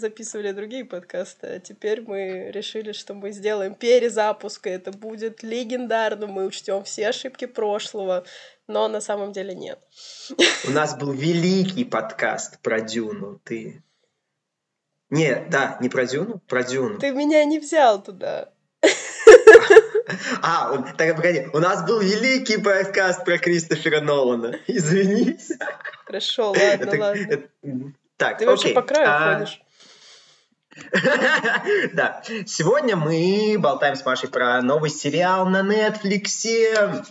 записывали другие подкасты, а теперь мы решили, что мы сделаем перезапуск, и это будет легендарно, мы учтем все ошибки прошлого, но на самом деле нет. У нас был великий подкаст про Дюну, ты... Не, да, не про Дюну, про Дюну. Ты меня не взял туда. А, так погоди, у нас был великий подкаст про Кристофера Нолана. Извините. Хорошо, ладно, это, ладно. Это, так, Ты вообще по краю а... ходишь. Да. Сегодня мы болтаем с Машей про новый сериал на Netflix.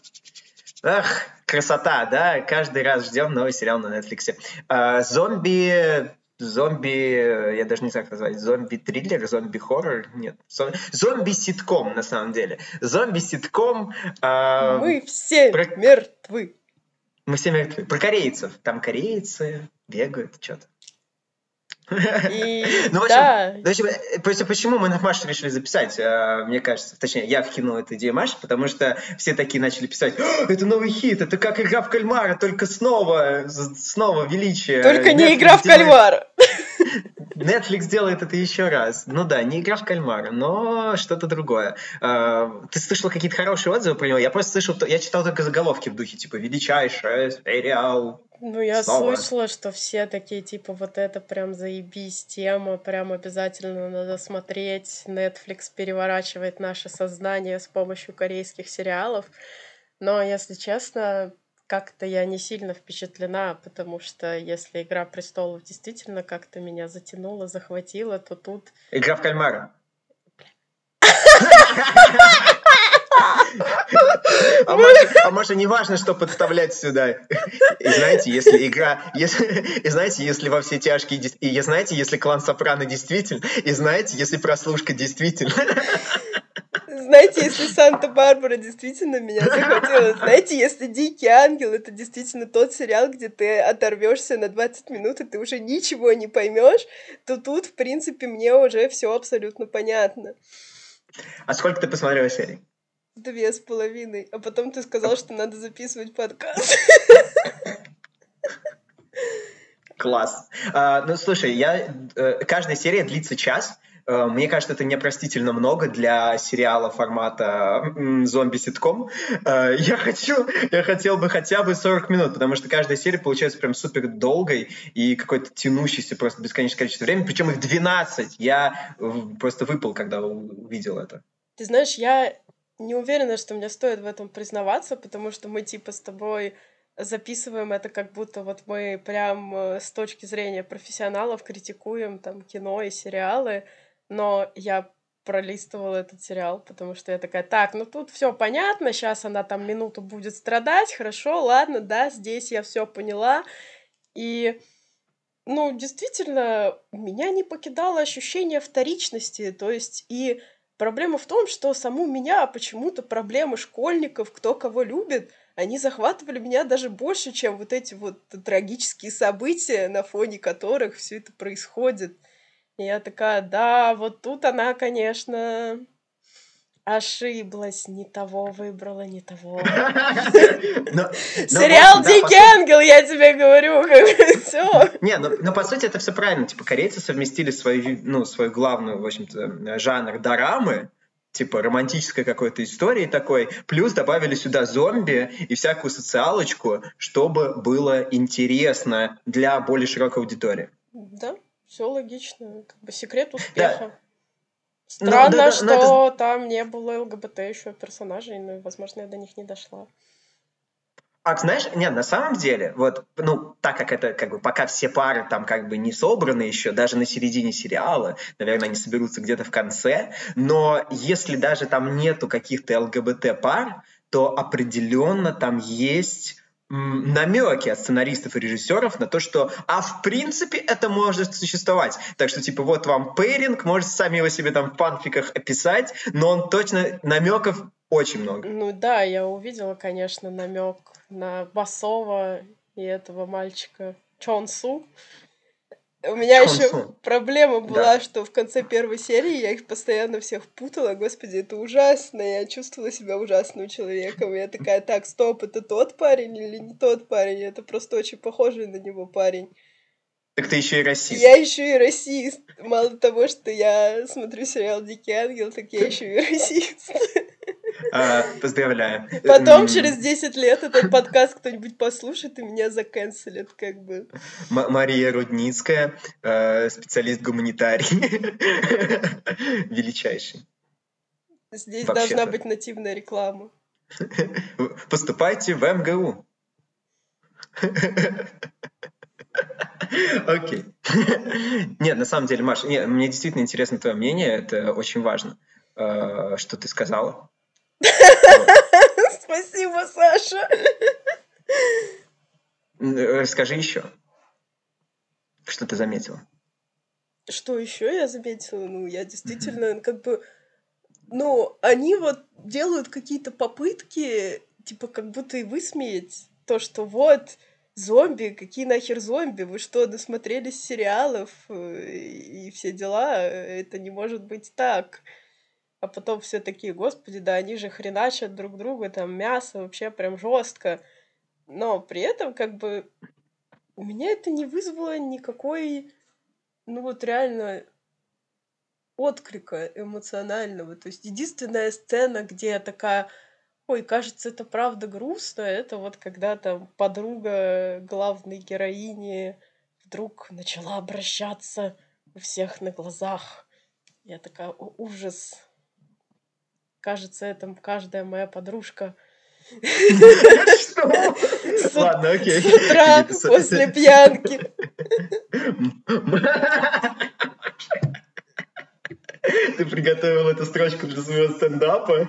Ах, красота, да? Каждый раз ждем новый сериал на Netflix. А, зомби зомби, я даже не знаю, как назвать, зомби-триллер, зомби-хоррор, нет, зомби-ситком, на самом деле. Зомби-ситком... Э, Мы все про... мертвы. Мы все мертвы. Про корейцев. Там корейцы бегают, что-то. И... Ну, в общем, да. в общем, почему мы на Маше решили записать, а, мне кажется, точнее, я вкинул эту идею Маши, потому что все такие начали писать, это новый хит, это как игра в кальмара, только снова, снова величие. Только не игра в кальмара. Netflix делает это еще раз. Ну да, не игра в кальмара, но что-то другое. А, ты слышал какие-то хорошие отзывы про него? Я просто слышал, я читал только заголовки в духе, типа, величайший сериал ну, я Снова. слышала, что все такие, типа, вот это прям заебись тема, прям обязательно надо смотреть. Netflix переворачивает наше сознание с помощью корейских сериалов. Но, если честно, как-то я не сильно впечатлена, потому что если «Игра престолов» действительно как-то меня затянула, захватила, то тут... «Игра в кальмара». А может, а может, не важно, что подставлять сюда. И знаете, если игра... Если, и знаете, если во все тяжкие... И знаете, если клан Сопрано действительно... И знаете, если прослушка действительно... Знаете, если Санта-Барбара действительно меня захватила, знаете, если Дикий Ангел это действительно тот сериал, где ты оторвешься на 20 минут, и ты уже ничего не поймешь, то тут, в принципе, мне уже все абсолютно понятно. А сколько ты посмотрела серий? Две с половиной. А потом ты сказал, что надо записывать подкаст. Класс. А, ну, слушай, я, э, каждая серия длится час. Э, мне кажется, это непростительно много для сериала формата зомби-ситком. Э, я хочу, я хотел бы хотя бы 40 минут, потому что каждая серия получается прям супер долгой и какой-то тянущейся просто бесконечное количество времени. Причем их 12. Я просто выпал, когда увидел это. Ты знаешь, я не уверена, что мне стоит в этом признаваться, потому что мы типа с тобой записываем это как будто вот мы прям э, с точки зрения профессионалов критикуем там кино и сериалы, но я пролистывала этот сериал, потому что я такая, так, ну тут все понятно, сейчас она там минуту будет страдать, хорошо, ладно, да, здесь я все поняла. И, ну, действительно, меня не покидало ощущение вторичности, то есть и Проблема в том, что саму меня почему-то проблемы школьников, кто кого любит, они захватывали меня даже больше, чем вот эти вот трагические события, на фоне которых все это происходит. И я такая, да, вот тут она, конечно, Ошиблась, не того выбрала, не того. Сериал Дикий Ангел, я тебе говорю, все. Не, но по сути это все правильно. Типа корейцы совместили свою, ну, свою главную, в общем-то, жанр дорамы, типа романтической какой-то истории такой, плюс добавили сюда зомби и всякую социалочку, чтобы было интересно для более широкой аудитории. Да, все логично. Как бы секрет успеха. Ну, Странно, да, да, что это... там не было ЛГБТ еще персонажей, но, возможно, я до них не дошла. А знаешь, нет, на самом деле, вот, ну, так как это, как бы, пока все пары там, как бы, не собраны еще, даже на середине сериала, наверное, они соберутся где-то в конце, но если даже там нету каких-то ЛГБТ-пар, то определенно там есть намеки от сценаристов и режиссеров на то, что, а в принципе это может существовать. Так что, типа, вот вам пейринг, можете сами его себе там в панфиках описать, но он точно, намеков очень много. Ну да, я увидела, конечно, намек на Басова и этого мальчика Чонсу. У меня еще проблема была, да. что в конце первой серии я их постоянно всех путала. Господи, это ужасно. Я чувствовала себя ужасным человеком. Я такая, так, стоп, это тот парень или не тот парень? Это просто очень похожий на него парень. Так ты еще и расист. Я еще и расист. Мало того, что я смотрю сериал Дикий ангел, так я еще и расист. А, поздравляю. Потом через 10 лет этот подкаст кто-нибудь послушает и меня заканцелит, как бы. М- Мария Рудницкая, э, специалист-гуманитарий. Величайший. Здесь должна быть нативная реклама. Поступайте в МГУ. Окей. Нет, на самом деле, Маша, мне действительно интересно твое мнение, это очень важно, э, что ты сказала. Спасибо, Саша. Расскажи еще. Что ты заметила? Что еще я заметила? Ну, я действительно, как бы, ну, они вот делают какие-то попытки, типа, как будто и высмеять то, что вот, зомби, какие нахер зомби, вы что, досмотрелись сериалов э, и все дела, это не может быть так. А потом все такие, господи, да они же хреначат друг друга, там мясо вообще прям жестко. Но при этом как бы у меня это не вызвало никакой, ну вот реально отклика эмоционального. То есть единственная сцена, где я такая, ой, кажется, это правда грустно, это вот когда там подруга главной героини вдруг начала обращаться у всех на глазах. Я такая, ужас. Кажется, это каждая моя подружка. Ладно, окей. С утра после пьянки. Ты приготовил эту строчку для своего стендапа?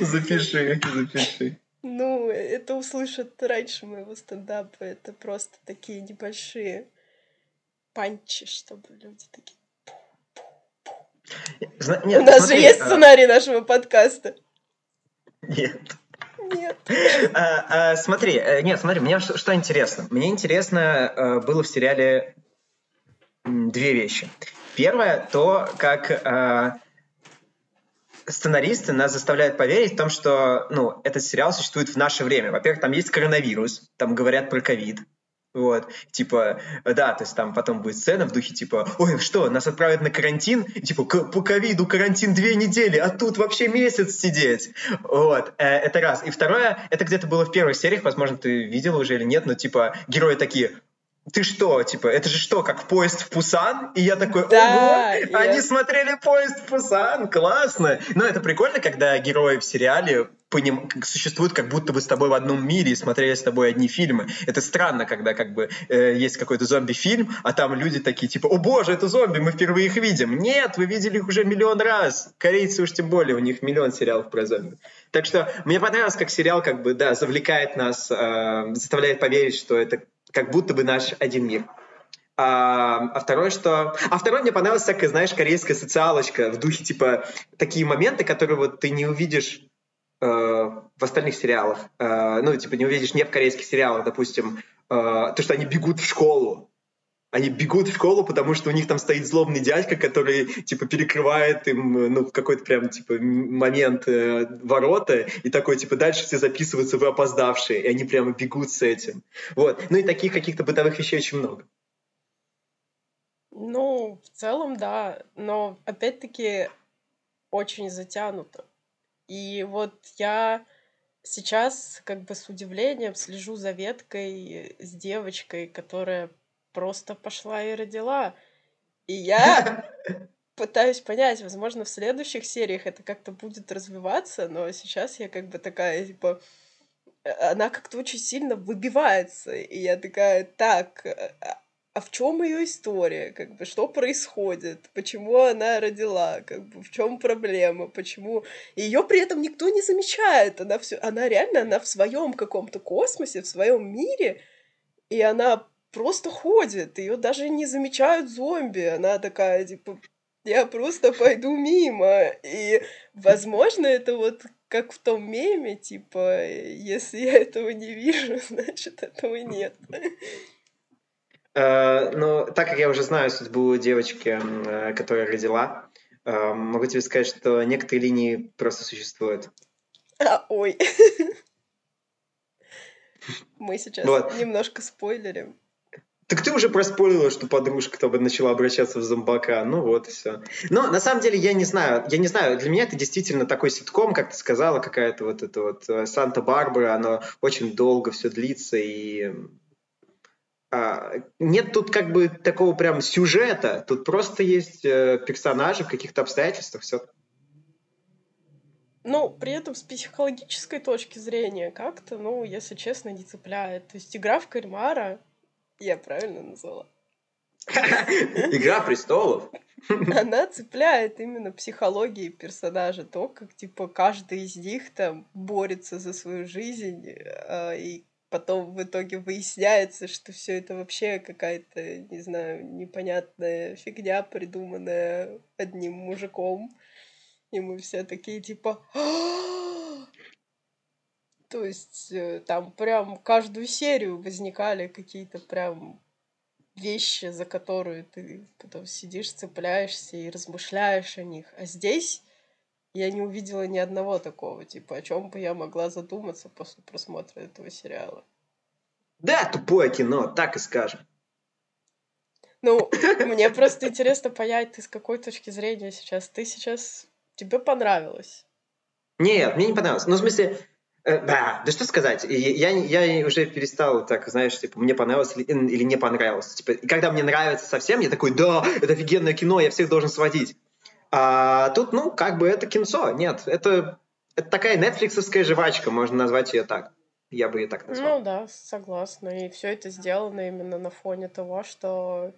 Запиши, запиши. Ну, это услышат раньше моего стендапа. Это просто такие небольшие панчи, чтобы люди такие... Нет, У нас смотри, же есть а сценарий нашего подкаста. Нет. Нет. А, а, смотри, э, нет, смотри, мне что, что интересно. Мне интересно э, было в сериале две вещи. Первое, то, как сценаристы нас заставляют поверить в том, что ну, этот сериал существует в наше время. Во-первых, там есть коронавирус, там говорят про ковид. Вот, типа, да, то есть там потом будет сцена в духе, типа, ой, что, нас отправят на карантин? И, типа, по ковиду карантин две недели, а тут вообще месяц сидеть. Вот, э, это раз. И второе, это где-то было в первых сериях, возможно, ты видел уже или нет, но, типа, герои такие, ты что, типа, это же что, как поезд в Пусан? И я такой, да, ого, я... они смотрели поезд в Пусан, классно. Но это прикольно, когда герои в сериале поним... существуют как будто бы с тобой в одном мире и смотрели с тобой одни фильмы. Это странно, когда как бы э, есть какой-то зомби-фильм, а там люди такие типа, о боже, это зомби, мы впервые их видим. Нет, вы видели их уже миллион раз. Корейцы уж тем более, у них миллион сериалов про зомби. Так что мне понравилось, как сериал как бы, да, завлекает нас, э, заставляет поверить, что это как будто бы наш один мир. А, а второе, что... А второе мне понравилось такая, знаешь, корейская социалочка в духе, типа, такие моменты, которые вот ты не увидишь э, в остальных сериалах. Э, ну, типа, не увидишь не в корейских сериалах, допустим, э, то, что они бегут в школу. Они бегут в школу, потому что у них там стоит злобный дядька, который, типа, перекрывает им, ну, в какой-то прям, типа, момент э, ворота, и такой, типа, дальше все записываются, вы опоздавшие, и они прямо бегут с этим. Вот. Ну и таких каких-то бытовых вещей очень много. Ну, в целом, да, но опять-таки очень затянуто. И вот я сейчас как бы с удивлением слежу за веткой с девочкой, которая просто пошла и родила. И я пытаюсь понять, возможно, в следующих сериях это как-то будет развиваться, но сейчас я как бы такая, типа, э, она как-то очень сильно выбивается. И я такая, так, э, а, а в чем ее история? Как бы что происходит? Почему она родила? Как бы в чем проблема? Почему ее при этом никто не замечает? Она все, она реально, она в своем каком-то космосе, в своем мире, и она просто ходит, ее даже не замечают зомби. Она такая, типа, я просто пойду мимо. И, возможно, это вот как в том меме, типа, если я этого не вижу, значит, этого нет. Uh, ну, так как я уже знаю судьбу девочки, uh, которая родила, uh, могу тебе сказать, что некоторые линии просто существуют. А, ой. Мы сейчас вот. немножко спойлерим. Так ты уже проспорила, что подружка бы начала обращаться в зомбака. Ну вот и все. Но на самом деле я не знаю. Я не знаю. Для меня это действительно такой ситком, как ты сказала, какая-то вот это вот э, Санта-Барбара. Оно очень долго все длится и а, нет тут как бы такого прям сюжета. Тут просто есть э, персонажи в каких-то обстоятельствах. Все. Ну, при этом с психологической точки зрения как-то, ну, если честно, не цепляет. То есть игра в кальмара я правильно назвала? Игра престолов. Она цепляет именно психологией персонажа, то, как, типа, каждый из них там борется за свою жизнь, э, и потом в итоге выясняется, что все это вообще какая-то, не знаю, непонятная фигня, придуманная одним мужиком. И мы все такие, типа, то есть э, там прям каждую серию возникали какие-то прям вещи, за которые ты потом сидишь, цепляешься и размышляешь о них. А здесь я не увидела ни одного такого, типа, о чем бы я могла задуматься после просмотра этого сериала. Да, тупое кино, так и скажем. Ну, мне просто интересно понять, ты с какой точки зрения сейчас. Ты сейчас... Тебе понравилось? Нет, мне не понравилось. Ну, в смысле, да, да что сказать, я, я уже перестал так, знаешь, типа, мне понравилось или, или не понравилось. Типа, и когда мне нравится совсем, я такой, да, это офигенное кино, я всех должен сводить. А тут, ну, как бы это кинцо, нет, это, это такая нетфликсовская жвачка, можно назвать ее так. Я бы ее так назвал. Ну да, согласна. И все это сделано именно на фоне того, что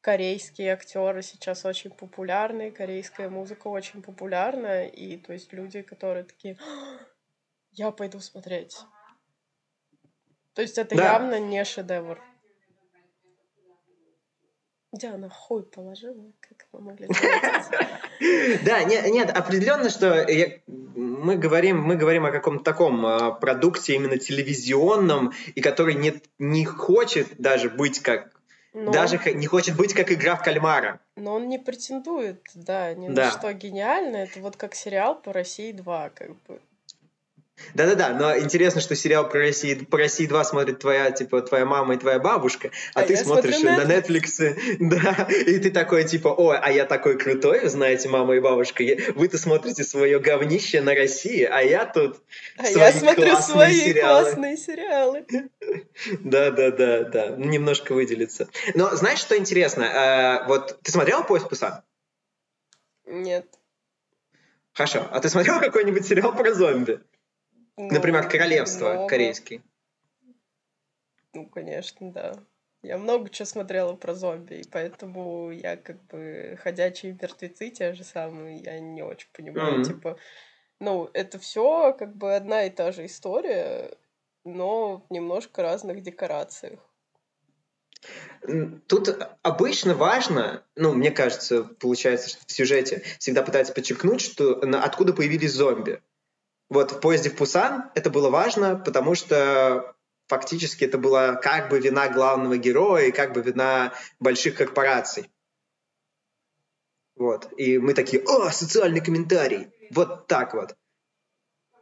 корейские актеры сейчас очень популярны, корейская музыка очень популярна, и то есть люди, которые такие, я пойду смотреть. То есть это да. явно не шедевр. Где она хуй положила? Как мы могли Да, нет, нет, определенно, что мы говорим, мы говорим о каком-то таком а, продукте именно телевизионном, и который не, не хочет даже быть как но... Даже не хочет быть как игра в кальмара. Но он не претендует, да, ни да. на что гениально. Это вот как сериал по России 2, как бы. Да-да-да, но интересно, что сериал про Россию, по России 2 смотрит твоя, типа, твоя мама и твоя бабушка, а, а ты смотришь на Netflix, да, и ты такой, типа, ой, а я такой крутой, знаете, мама и бабушка, вы-то смотрите свое говнище на России, а я тут а свои я смотрю свои сериалы. классные сериалы. Да-да-да, да, немножко выделиться. Но знаешь, что интересно? А, вот ты смотрел «Поезд Пусан»? Нет. Хорошо, а ты смотрел какой-нибудь сериал про зомби? Ну, Например, королевство много. корейский. Ну, конечно, да. Я много чего смотрела про зомби, и поэтому я как бы ходячие мертвецы те же самые, я не очень понимаю, mm-hmm. типа, ну, это все как бы одна и та же история, но в немножко разных декорациях. Тут обычно важно, ну, мне кажется, получается, что в сюжете всегда пытаются подчеркнуть, что откуда появились зомби. Вот в поезде в Пусан это было важно, потому что фактически это была как бы вина главного героя и как бы вина больших корпораций. Вот. И мы такие, о, социальный комментарий. Вот так вот.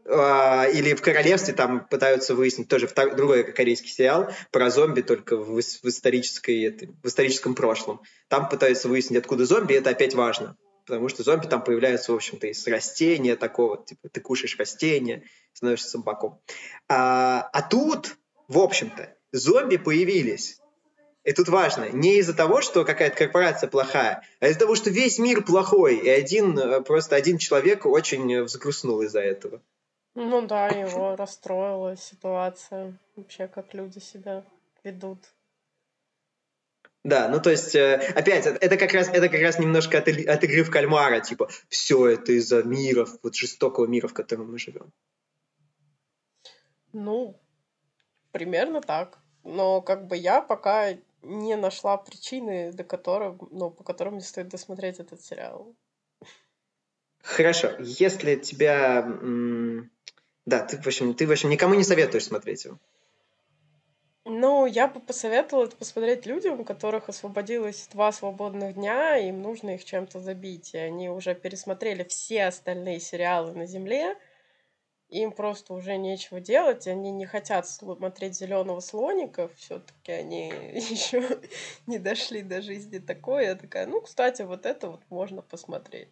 А, или в королевстве там пытаются выяснить тоже втор- другой корейский сериал про зомби только в, в, исторической, в историческом прошлом. Там пытаются выяснить, откуда зомби, и это опять важно потому что зомби там появляются, в общем-то, из растения такого, типа ты кушаешь растения, становишься зомбаком. А, а тут, в общем-то, зомби появились. И тут важно, не из-за того, что какая-то корпорация плохая, а из-за того, что весь мир плохой, и один, э, просто один человек очень взгрустнул из-за этого. Ну да, его расстроила ситуация, вообще как люди себя ведут. Да, ну то есть, э, опять, это как раз, это как раз немножко от, от игры в кальмара, типа, все это из-за мира, вот жестокого мира, в котором мы живем. Ну, примерно так. Но как бы я пока не нашла причины, до которых, ну, по которым мне стоит досмотреть этот сериал. Хорошо. Если тебя... Да, ты, в общем, ты, в общем, никому не советуешь смотреть его. Ну, я бы посоветовала это посмотреть людям, у которых освободилось два свободных дня, и им нужно их чем-то забить. И они уже пересмотрели все остальные сериалы на Земле, им просто уже нечего делать, они не хотят смотреть зеленого слоника, все-таки они еще не дошли до жизни такой. Я такая, ну, кстати, вот это вот можно посмотреть.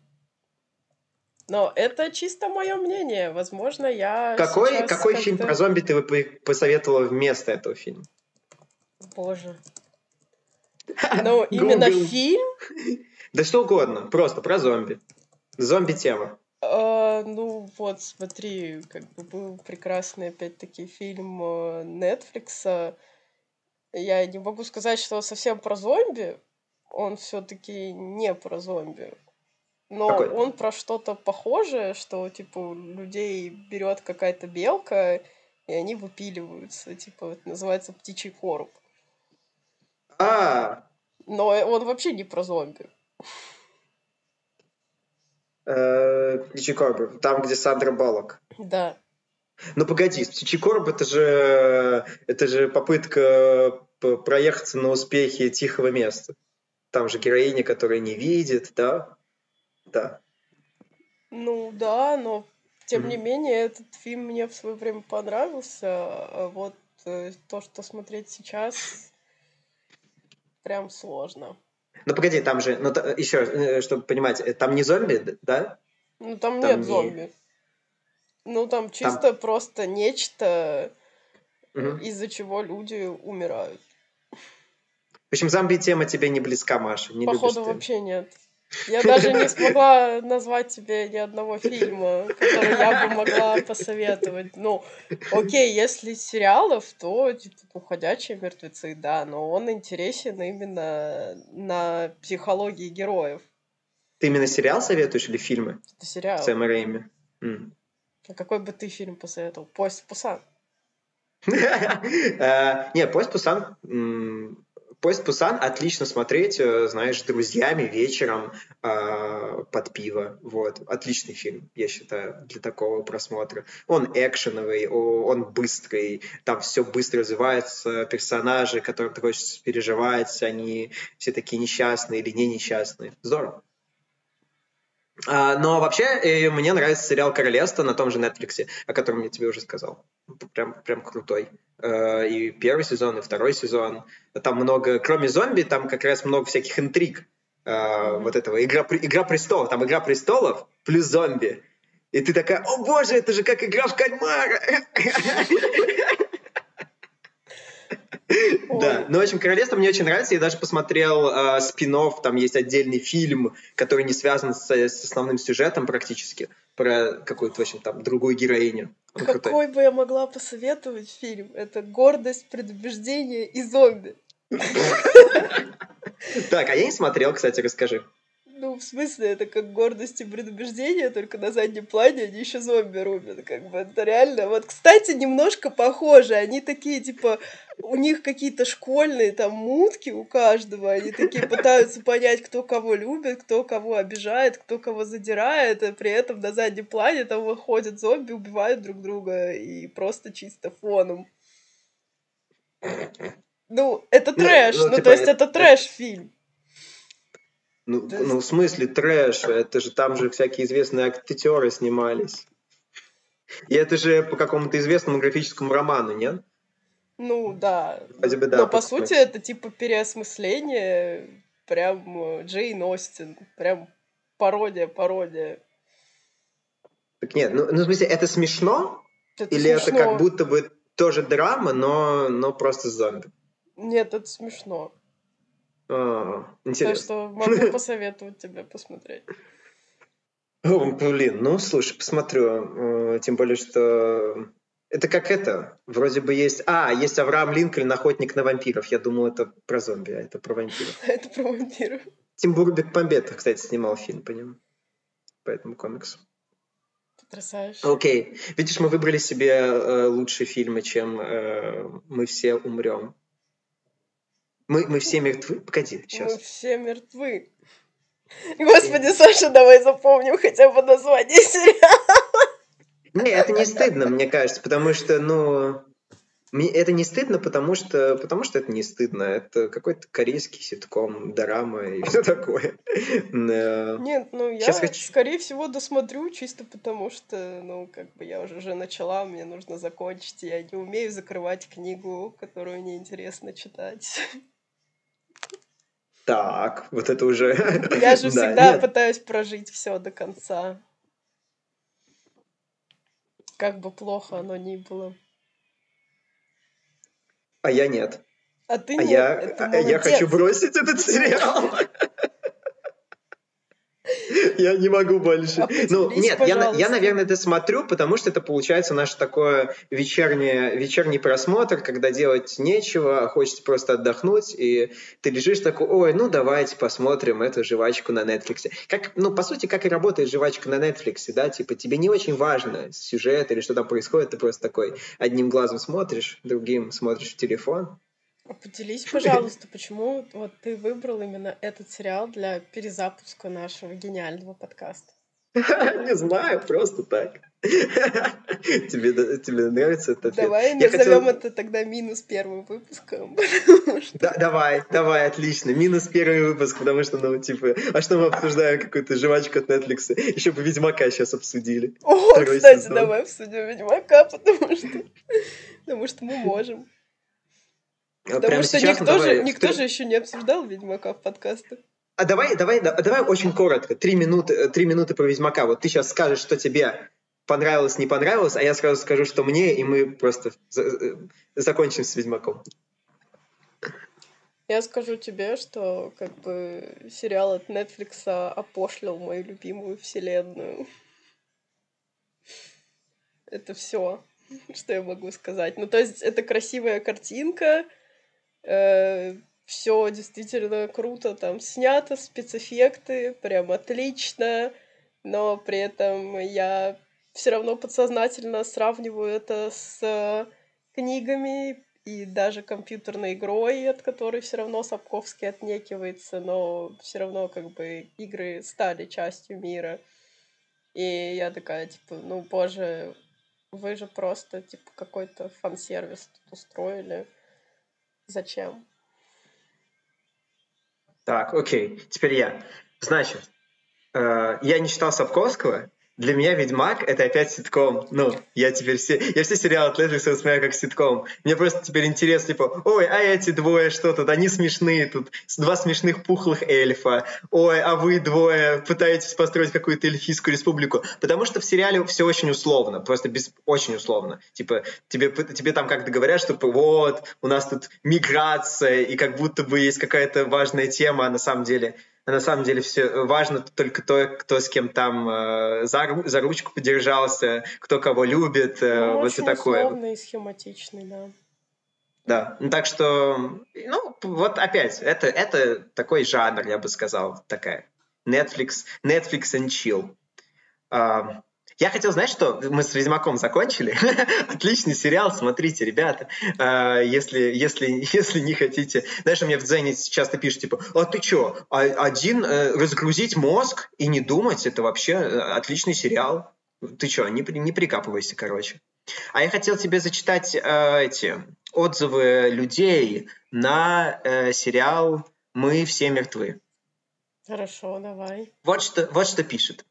Но это чисто мое мнение. Возможно, я. Какой, какой фильм про зомби ты бы посоветовала вместо этого фильма? Боже. Ну, именно фильм? Да что угодно, просто про зомби. Зомби-тема. А, ну вот, смотри, как бы был прекрасный опять-таки фильм э, Netflix. Я не могу сказать, что совсем про зомби. Он все-таки не про зомби. Но Какой? он про что-то похожее, что типа людей берет какая-то белка, и они выпиливаются. Типа, это называется птичий короб. А. Но он вообще не про зомби. Птичий короб, там, где Сандра Балок. Да. Ну погоди, птичий короб это же это же попытка проехаться на успехи тихого места. Там же героиня, которая не видит, да? Да. Ну да, но тем mm-hmm. не менее этот фильм мне в свое время понравился. А вот э, то, что смотреть сейчас, прям сложно. Ну погоди, там же, ну еще, э, чтобы понимать, э, там не зомби, да? Ну там, там нет не... зомби. Ну там чисто там... просто нечто, угу. из-за чего люди умирают. В общем, зомби-тема тебе не близка, Маша. Не Походу вообще нет. Я даже не смогла назвать тебе ни одного фильма, который я бы могла посоветовать. Ну, окей, если сериалов, то типа «Уходящие мертвецы», да, но он интересен именно на психологии героев. Ты именно сериал советуешь или фильмы? Это сериал. Сэма Рэйми. Mm. А какой бы ты фильм посоветовал? «Поезд в Пусан». Э, не, «Поезд в Пусан» Поезд Пусан отлично смотреть, э, знаешь, друзьями вечером э, под пиво. Вот. Отличный фильм, я считаю, для такого просмотра. Он экшеновый, он быстрый, там все быстро развивается, персонажи, которым ты хочешь переживать, они все такие несчастные или не несчастные. Здорово. А, но вообще э, мне нравится сериал «Королевство» на том же Netflix, о котором я тебе уже сказал. Прям, прям крутой. Э, и первый сезон, и второй сезон. Там много, кроме зомби, там как раз много всяких интриг. Mm-hmm. Вот этого «Игра, «Игра престолов». Там «Игра престолов» плюс зомби. И ты такая, о боже, это же как игра в кальмара. Да, ну, в общем, «Королевство» мне очень нравится. Я даже посмотрел э, спин там есть отдельный фильм, который не связан с, с основным сюжетом практически, про какую-то, в общем, там, другую героиню. Он Какой крутой. бы я могла посоветовать фильм? Это «Гордость, предубеждение и зомби». Так, а я не смотрел, кстати, расскажи. Ну, в смысле, это как гордость и предубеждение, только на заднем плане они еще зомби рубят, как бы, это реально. Вот, кстати, немножко похоже, они такие, типа, у них какие-то школьные там мутки у каждого, они такие пытаются понять, кто кого любит, кто кого обижает, кто кого задирает, а при этом на заднем плане там выходят зомби, убивают друг друга и просто чисто фоном. Ну, это ну, трэш, ну, ну, типа, то есть это трэш-фильм. Ну, да. ну, в смысле трэш? Это же там же всякие известные актеры снимались. И это же по какому-то известному графическому роману, нет? Ну, да. Вроде бы, да. Но, по сути, это типа переосмысление прям э, Джейн Остин. Прям пародия, пародия. Так нет, ну, ну в смысле, это смешно? Это Или смешно. это как будто бы тоже драма, но, но просто зомби? Нет, это смешно. А, интересно. Так что могу посоветовать тебе посмотреть. О, блин, ну слушай, посмотрю. Э, тем более, что это как это, вроде бы есть... А, есть Авраам Линкольн, охотник на вампиров. Я думал, это про зомби, а это про вампиров. Это про вампиров. Тим Бурбек Помбетов, кстати, снимал фильм по нему. По этому комиксу. Потрясающе. Окей. Видишь, мы выбрали себе э, лучшие фильмы, чем э, «Мы все умрем». Мы, мы все мертвы? Погоди, сейчас. Мы все мертвы. Господи, Саша, давай запомним хотя бы название сериала. Не, это не стыдно, мне кажется, потому что, ну, Мне это не стыдно, потому что, потому что это не стыдно. Это какой-то корейский ситком, драма и все такое. Нет, ну я, хочу... скорее всего, досмотрю, чисто потому что, ну, как бы я уже, уже начала, мне нужно закончить. Я не умею закрывать книгу, которую неинтересно читать. Так, вот это уже... Я же всегда пытаюсь прожить все до конца. Как бы плохо оно ни было. А я нет. А ты а нет. Я, а я хочу бросить этот сериал. Я не могу больше. Ну, нет, я, я, наверное, это смотрю, потому что это получается наш такой вечерний, вечерний просмотр, когда делать нечего, хочется просто отдохнуть, и ты лежишь такой, ой, ну давайте посмотрим эту жвачку на Netflix. Как, ну, по сути, как и работает жвачка на Netflix, да, типа тебе не очень важно сюжет или что там происходит, ты просто такой одним глазом смотришь, другим смотришь в телефон, поделись, пожалуйста, почему вот ты выбрал именно этот сериал для перезапуска нашего гениального подкаста? Не знаю, просто так. Тебе, тебе нравится это? Давай Я назовем хотел... это тогда минус первым выпуском. Да, давай, давай, отлично. Минус первый выпуск, потому что, ну, типа, а что мы обсуждаем какую-то жвачку от Netflix? Еще бы Ведьмака сейчас обсудили. О, Второй кстати, сезон. давай обсудим Ведьмака, потому что, потому что мы можем. Потому Прямо что сейчас, никто, давай, же, никто же еще не обсуждал Ведьмака в подкастах. А давай, давай, давай очень коротко, три минуты, э, три минуты про Ведьмака. Вот ты сейчас скажешь, что тебе понравилось, не понравилось, а я сразу скажу, что мне, и мы просто э, закончим с Ведьмаком. Я скажу тебе, что как бы сериал от Netflix опошлил мою любимую вселенную. Это все, что я могу сказать. Ну, то есть, это красивая картинка, Э, все действительно круто там снято, спецэффекты, прям отлично, но при этом я все равно подсознательно сравниваю это с книгами и даже компьютерной игрой, от которой все равно Сапковский отнекивается, но все равно как бы игры стали частью мира. И я такая, типа, ну, боже, вы же просто, типа, какой-то фан-сервис устроили. Зачем? Так, окей, теперь я. Значит, э, я не читал Сапковского, для меня Ведьмак это опять ситком. Ну, я теперь все, я все сериалы от Netflix воспринимаю как ситком. Мне просто теперь интересно, типа, ой, а эти двое что тут, они смешные тут, два смешных пухлых эльфа. Ой, а вы двое пытаетесь построить какую-то эльфийскую республику. Потому что в сериале все очень условно, просто без, очень условно. Типа, тебе, тебе там как-то говорят, что вот, у нас тут миграция, и как будто бы есть какая-то важная тема, а на самом деле а на самом деле все важно только то, кто с кем там э, за, за ручку подержался, кто кого любит, э, ну, вот очень такое. Условный и схематичный, да. Да, ну, так что, ну, вот опять, это, это такой жанр, я бы сказал, такая. Netflix, Netflix and chill. Uh, я хотел, знаешь, что мы с Ведьмаком закончили. Отличный сериал, смотрите, ребята. А, если, если, если не хотите... Знаешь, меня в Дзене часто пишут, типа, а ты что, а, один э, разгрузить мозг и не думать, это вообще э, отличный сериал. Ты что, не, не прикапывайся, короче. А я хотел тебе зачитать э, эти отзывы людей на э, сериал «Мы все мертвы». Хорошо, давай. Вот что, вот что пишет.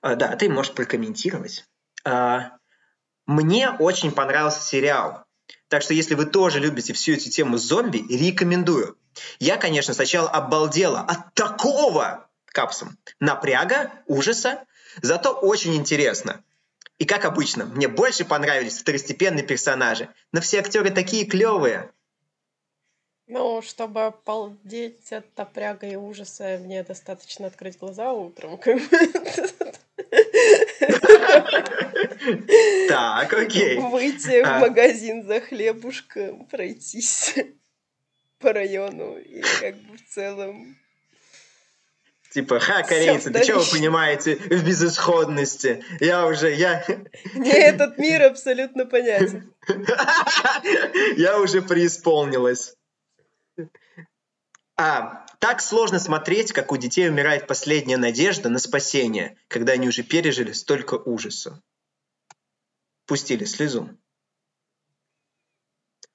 А, да, ты можешь прокомментировать. А, мне очень понравился сериал. Так что если вы тоже любите всю эту тему зомби, рекомендую. Я, конечно, сначала обалдела от такого капсом. Напряга, ужаса, зато очень интересно. И как обычно, мне больше понравились второстепенные персонажи, но все актеры такие клевые. Ну, чтобы обалдеть от напряга и ужаса, мне достаточно открыть глаза утром. Так, окей. Выйти в а. магазин за хлебушком, пройтись по району и как бы в целом Типа, ха, корейцы, да что вы понимаете в безысходности? Я уже, я... Мне этот мир абсолютно понятен. Я уже преисполнилась. А, так сложно смотреть, как у детей умирает последняя надежда на спасение, когда они уже пережили столько ужаса. Пустили слезу.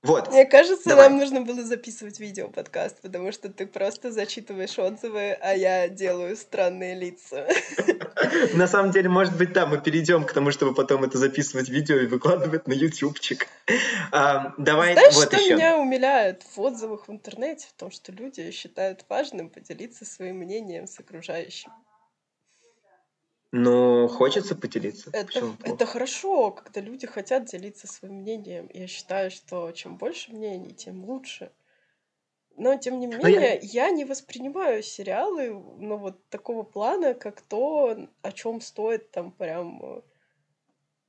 Вот. Мне кажется, Давай. нам нужно было записывать видео-подкаст, потому что ты просто зачитываешь отзывы, а я делаю странные лица. На самом деле, может быть, да, мы перейдем к тому, чтобы потом это записывать видео и выкладывать на ютубчик. А, давай Знаешь, вот что еще. меня умиляет в отзывах в интернете? В том, что люди считают важным поделиться своим мнением с окружающим. Ну, хочется поделиться. Это, это хорошо, когда люди хотят делиться своим мнением. Я считаю, что чем больше мнений, тем лучше. Но, тем не я- менее, я... не воспринимаю сериалы, ну, вот такого плана, как то, о чем стоит там прям э,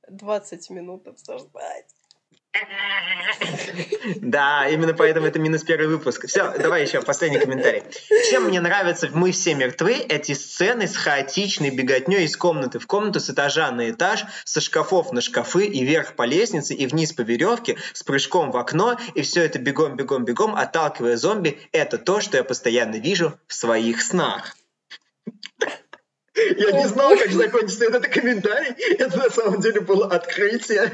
20 минут обсуждать. Да, именно поэтому это минус первый выпуск. Все, давай еще последний комментарий. Чем мне нравятся «Мы все мертвы» эти сцены с хаотичной беготней из комнаты в комнату, с этажа на этаж, со шкафов на шкафы и вверх по лестнице и вниз по веревке, с прыжком в окно, и все это бегом, бегом, бегом, отталкивая зомби. Это то, что я постоянно вижу в своих снах. Я не знал, как закончится этот комментарий. Это на самом деле было открытие,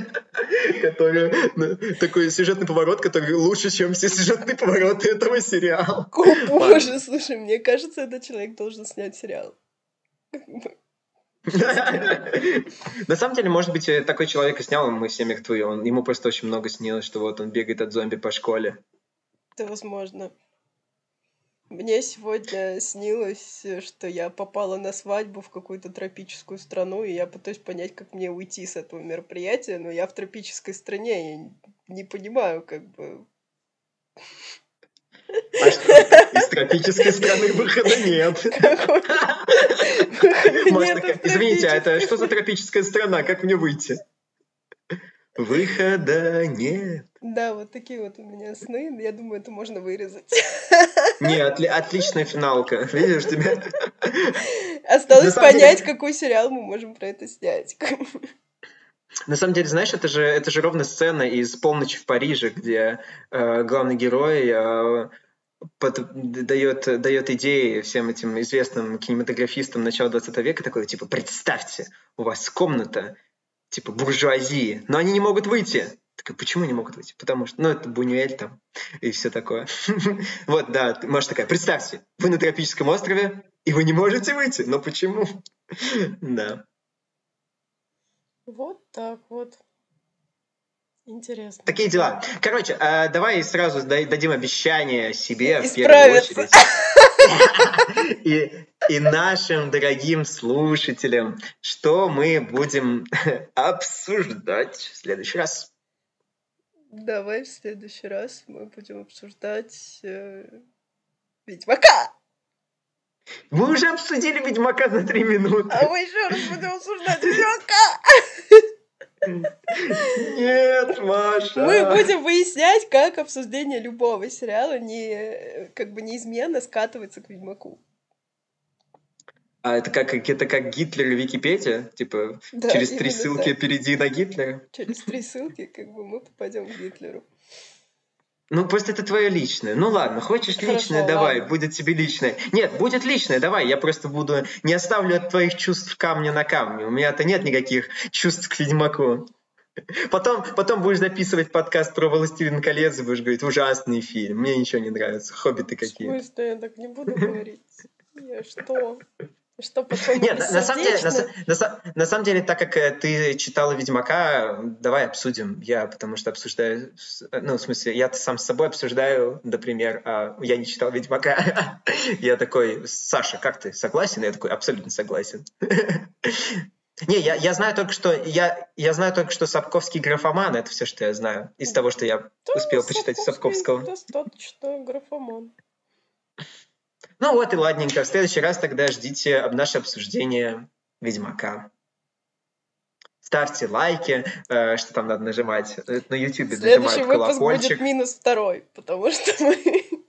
которое ну, такой сюжетный поворот, который лучше, чем все сюжетные повороты этого сериала. О, боже, слушай, мне кажется, этот человек должен снять сериал. На самом деле, может быть, такой человек и снял «Мы все мертвы». Он, ему просто очень много снилось, что вот он бегает от зомби по школе. Это возможно. Мне сегодня снилось, что я попала на свадьбу в какую-то тропическую страну, и я пытаюсь понять, как мне уйти с этого мероприятия, но я в тропической стране, я не понимаю, как бы... А что, из тропической страны выхода нет. выхода Маша нет Извините, а это что за тропическая страна? Как мне выйти? Выхода нет. Да, вот такие вот у меня сны. Я думаю, это можно вырезать. Не, отли- отличная финалка. Видишь, тебя... Осталось самом деле- понять, какой сериал мы можем про это снять. На самом деле, знаешь, это же, это же ровно сцена из «Полночи в Париже», где э, главный герой э, под- дает, дает идеи всем этим известным кинематографистам начала 20 века, такой, типа, представьте, у вас комната, типа, буржуазии, но они не могут выйти. Такая, почему не могут выйти? Потому что, ну, это Бунюэль там и все такое. Вот, да, Маша такая, представьте, вы на тропическом острове, и вы не можете выйти, но почему? Да. Вот так вот. Интересно. Такие дела. Короче, э, давай сразу дадим обещание себе в первую очередь. И, и нашим дорогим слушателям, что мы будем обсуждать в следующий раз. Давай в следующий раз мы будем обсуждать э, Ведьмака. Мы уже обсудили Ведьмака за три минуты. А мы еще раз будем обсуждать Ведьмака. Нет, Маша. Мы будем выяснять, как обсуждение любого сериала не э, как бы неизменно скатывается к Ведьмаку. А это как, это как Гитлер и Википедия? Типа, Да, через три ссылки так. перейди на Гитлера? Через три ссылки как бы мы попадем к Гитлеру. Ну, просто это твое личное. Ну ладно, хочешь Хорошо, личное, давай, будет тебе личное. Нет, будет личное, давай, я просто буду... Не оставлю от твоих чувств камня на камне. У меня-то нет никаких чувств к Ведьмаку. Потом, потом будешь записывать подкаст про «Властелин колец» и будешь говорить, ужасный фильм, мне ничего не нравится, хоббиты В какие. смысле, я так не буду говорить? Я что? Что, Нет, на, самом деле, на, на на самом деле, так как э, ты читала Ведьмака, давай обсудим. Я потому что обсуждаю, ну, в смысле, я сам с собой обсуждаю, например, а я не читал Ведьмака. Я такой, Саша, как ты, согласен? Я такой, абсолютно согласен. Не, я, я знаю только, что я, я знаю только, что Сапковский графоман, это все, что я знаю, из того, что я Да, успел почитать Сапковского. Достаточно графоман. Ну вот и ладненько. В следующий раз тогда ждите об- наше обсуждение Ведьмака. Ставьте лайки, э, что там надо нажимать. Э, На YouTube Следующий нажимают выпуск будет колокольчик. минус второй, потому что мы